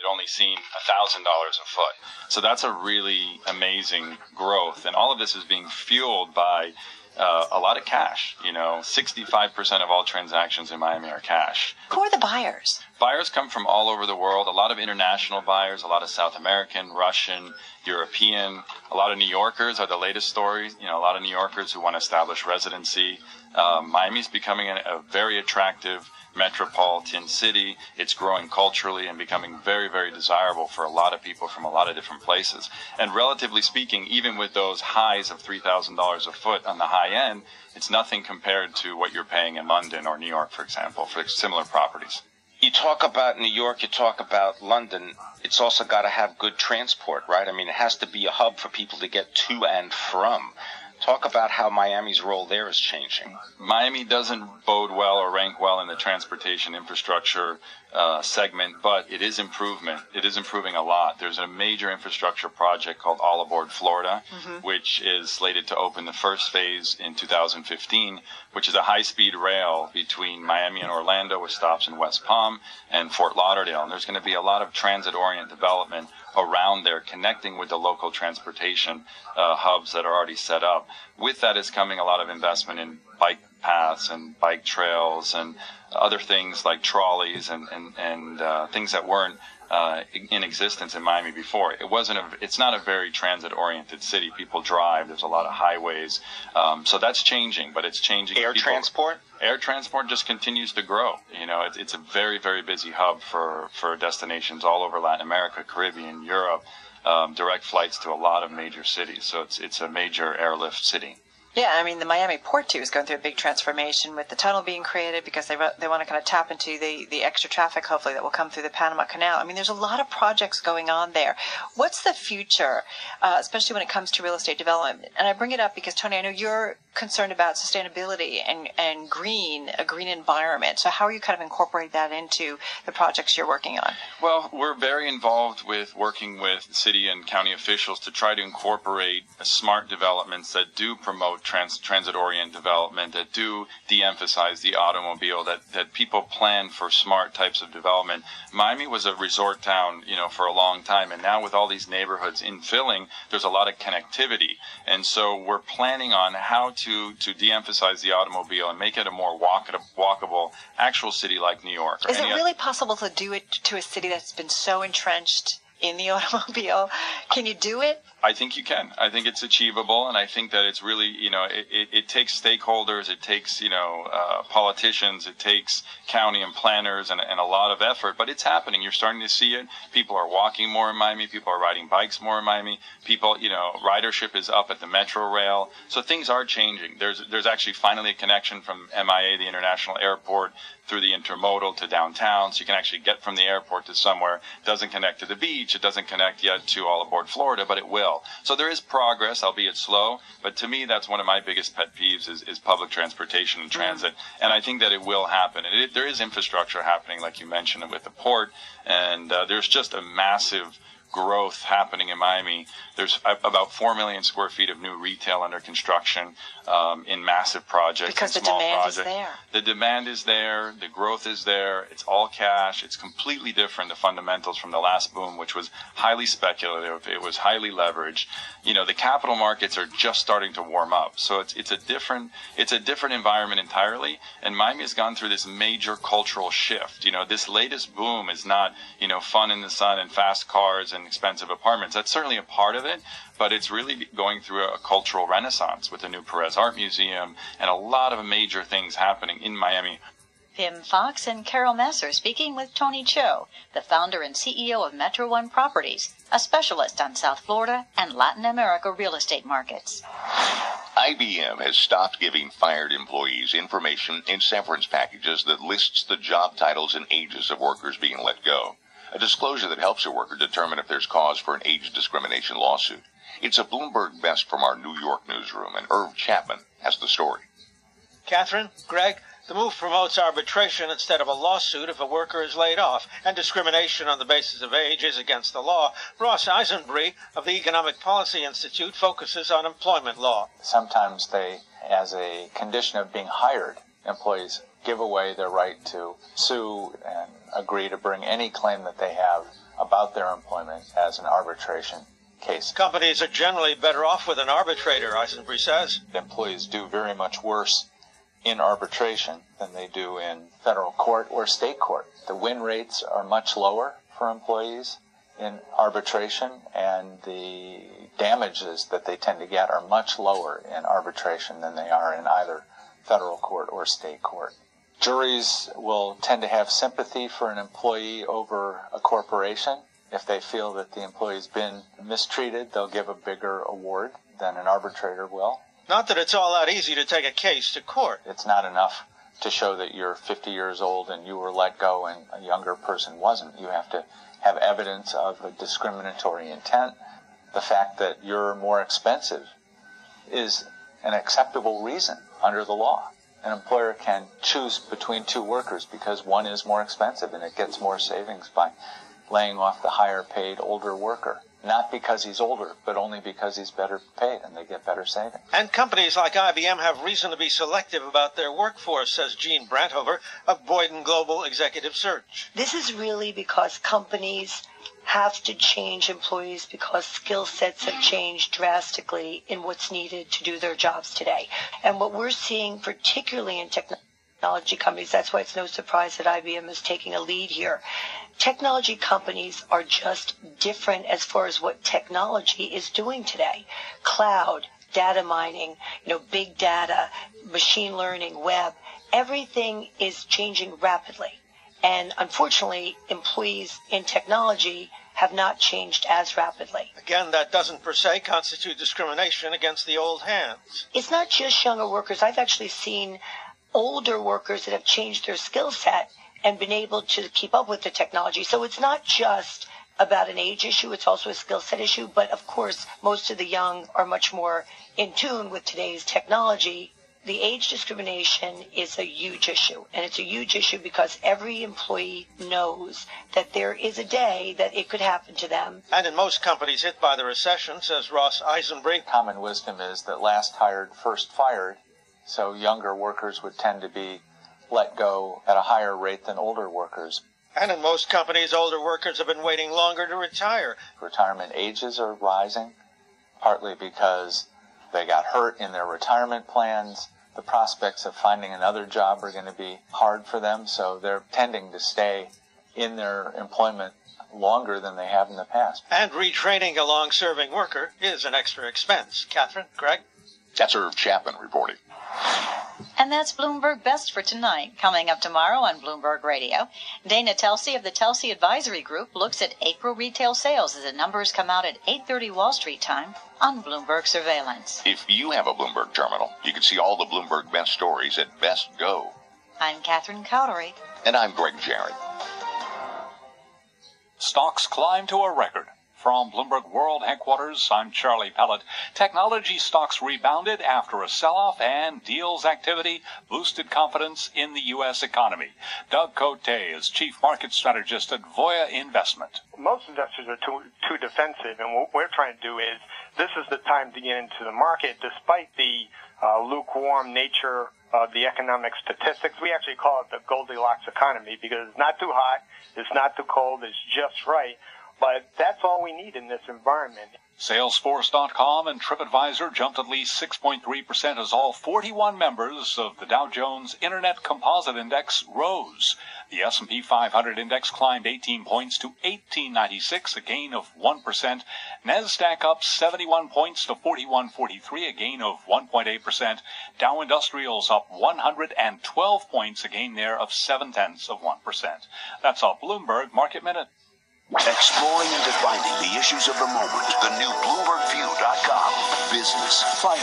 had only seen $1,000 a foot. So that's a really amazing growth. And all of this is being fueled by uh, a lot of cash. You know, 65% of all transactions in Miami are cash. Who are the buyers? Buyers come from all over the world. A lot of international buyers, a lot of South American, Russian, European. A lot of New Yorkers are the latest stories. You know, a lot of New Yorkers who want to establish residency. Um, Miami's becoming a, a very attractive metropolitan city. It's growing culturally and becoming very, very desirable for a lot of people from a lot of different places. And relatively speaking, even with those highs of $3,000 a foot on the high end, it's nothing compared to what you're paying in London or New York, for example, for similar properties. You talk about New York, you talk about London. It's also got to have good transport, right? I mean, it has to be a hub for people to get to and from. Talk about how Miami's role there is changing. Miami doesn't bode well or rank well in the transportation infrastructure uh, segment, but it is improvement. It is improving a lot. There's a major infrastructure project called All Aboard Florida, mm-hmm. which is slated to open the first phase in 2015, which is a high-speed rail between Miami and Orlando with stops in West Palm and Fort Lauderdale. And there's going to be a lot of transit-oriented development around there, connecting with the local transportation uh, hubs that are already set up. With that is coming a lot of investment in bike paths and bike trails and other things like trolleys and and, and uh, things that weren't uh, in existence in Miami before. It wasn't a, it's not a very transit oriented city. People drive. There's a lot of highways. Um, so that's changing, but it's changing. Air People, transport? Air transport just continues to grow. You know, it's, it's a very, very busy hub for, for destinations all over Latin America, Caribbean, Europe, um, direct flights to a lot of major cities. So it's, it's a major airlift city. Yeah, I mean the Miami port too is going through a big transformation with the tunnel being created because they they want to kind of tap into the the extra traffic hopefully that will come through the Panama Canal. I mean there's a lot of projects going on there. What's the future, uh, especially when it comes to real estate development? And I bring it up because Tony, I know you're concerned about sustainability and and green a green environment. So how are you kind of incorporating that into the projects you're working on? Well, we're very involved with working with city and county officials to try to incorporate smart developments that do promote trans, transit oriented development that do de emphasize the automobile, that, that people plan for smart types of development. Miami was a resort town, you know, for a long time, and now with all these neighborhoods infilling, there's a lot of connectivity. And so we're planning on how to, to de emphasize the automobile and make it a more walkable, walkable actual city like New York. Is it really possible to do it to a city that's been so entrenched in the automobile? Can you do it? I think you can. I think it's achievable, and I think that it's really, you know, it, it, it takes stakeholders, it takes, you know, uh, politicians, it takes county and planners, and, and a lot of effort. But it's happening. You're starting to see it. People are walking more in Miami. People are riding bikes more in Miami. People, you know, ridership is up at the metro rail. So things are changing. There's there's actually finally a connection from MIA, the international airport, through the intermodal to downtown, so you can actually get from the airport to somewhere. It doesn't connect to the beach. It doesn't connect yet to all aboard Florida, but it will. So there is progress, albeit slow. But to me, that's one of my biggest pet peeves is, is public transportation and transit. Mm-hmm. And I think that it will happen. And it, there is infrastructure happening, like you mentioned, with the port. And uh, there's just a massive growth happening in Miami. There's about 4 million square feet of new retail under construction um, in massive projects. Because the demand projects. is there. The demand is there. The growth is there. It's all cash. It's completely different, the fundamentals from the last boom, which was highly speculative. It was highly leveraged. You know, the capital markets are just starting to warm up. So it's, it's a different, it's a different environment entirely. And Miami has gone through this major cultural shift. You know, this latest boom is not, you know, fun in the sun and fast cars and and expensive apartments. That's certainly a part of it, but it's really going through a cultural renaissance with the new Perez Art Museum and a lot of major things happening in Miami. Tim Fox and Carol Massar speaking with Tony Cho, the founder and CEO of Metro One Properties, a specialist on South Florida and Latin America real estate markets. IBM has stopped giving fired employees information in severance packages that lists the job titles and ages of workers being let go a disclosure that helps a worker determine if there's cause for an age discrimination lawsuit. It's a Bloomberg best from our New York newsroom, and Irv Chapman has the story. Catherine, Greg, the move promotes arbitration instead of a lawsuit if a worker is laid off, and discrimination on the basis of age is against the law. Ross Eisenbrey of the Economic Policy Institute focuses on employment law. Sometimes they, as a condition of being hired, employees give away their right to sue and agree to bring any claim that they have about their employment as an arbitration case. Companies are generally better off with an arbitrator, Eisenbrey says. Employees do very much worse in arbitration than they do in federal court or state court. The win rates are much lower for employees in arbitration, and the damages that they tend to get are much lower in arbitration than they are in either federal court or state court. Juries will tend to have sympathy for an employee over a corporation. If they feel that the employee's been mistreated, they'll give a bigger award than an arbitrator will. Not that it's all that easy to take a case to court. It's not enough to show that you're 50 years old and you were let go and a younger person wasn't. You have to have evidence of a discriminatory intent. The fact that you're more expensive is an acceptable reason under the law. An employer can choose between two workers because one is more expensive and it gets more savings by laying off the higher paid older worker. Not because he's older, but only because he's better paid and they get better savings. And companies like IBM have reason to be selective about their workforce, says Gene Brandhover of Boyden Global Executive Search. This is really because companies have to change employees because skill sets have changed drastically in what's needed to do their jobs today. And what we're seeing, particularly in technology companies, that's why it's no surprise that IBM is taking a lead here. Technology companies are just different as far as what technology is doing today. Cloud, data mining, you know, big data, machine learning, web, everything is changing rapidly. And unfortunately, employees in technology have not changed as rapidly. Again, that doesn't per se constitute discrimination against the old hands. It's not just younger workers. I've actually seen older workers that have changed their skill set and been able to keep up with the technology. So it's not just about an age issue, it's also a skill set issue. But of course, most of the young are much more in tune with today's technology. The age discrimination is a huge issue, and it's a huge issue because every employee knows that there is a day that it could happen to them. And in most companies hit by the recession, says Ross Eisenbrey, Common wisdom is that last hired, first fired, so younger workers would tend to be let go at a higher rate than older workers. and in most companies, older workers have been waiting longer to retire. Retirement ages are rising, partly because they got hurt in their retirement plans. The prospects of finding another job are going to be hard for them, so they're tending to stay in their employment longer than they have in the past. And retraining a long serving worker is an extra expense. Catherine, Greg? That's Irv Chapman reporting. And that's Bloomberg Best for tonight. Coming up tomorrow on Bloomberg Radio, Dana Telsey of the Telsey Advisory Group looks at April retail sales as the numbers come out at 8:30 Wall Street time on Bloomberg Surveillance. If you have a Bloomberg terminal, you can see all the Bloomberg Best stories at Best Go. I'm Catherine Cowdery. And I'm Greg Jarrett. Stocks climb to a record. From Bloomberg World Headquarters, I'm Charlie Pellett. Technology stocks rebounded after a sell-off and deals activity boosted confidence in the U.S. economy. Doug Cote is Chief Market Strategist at Voya Investment. most investors are too too defensive, and what we're trying to do is this is the time to get into the market, despite the uh, lukewarm nature of the economic statistics. We actually call it the Goldilocks economy because it's not too hot, it's not too cold, it's just right. But that's all we need in this environment. Salesforce.com and TripAdvisor jumped at least 6.3% as all 41 members of the Dow Jones Internet Composite Index rose. The S&P 500 index climbed 18 points to 1896, a gain of 1%. Nasdaq up 71 points to 4143, a gain of 1.8%. Dow Industrials up 112 points, a gain there of 7 tenths of 1%. That's all Bloomberg Market Minute. Exploring and defining the issues of the moment. The new BloombergView.com. Business, finance.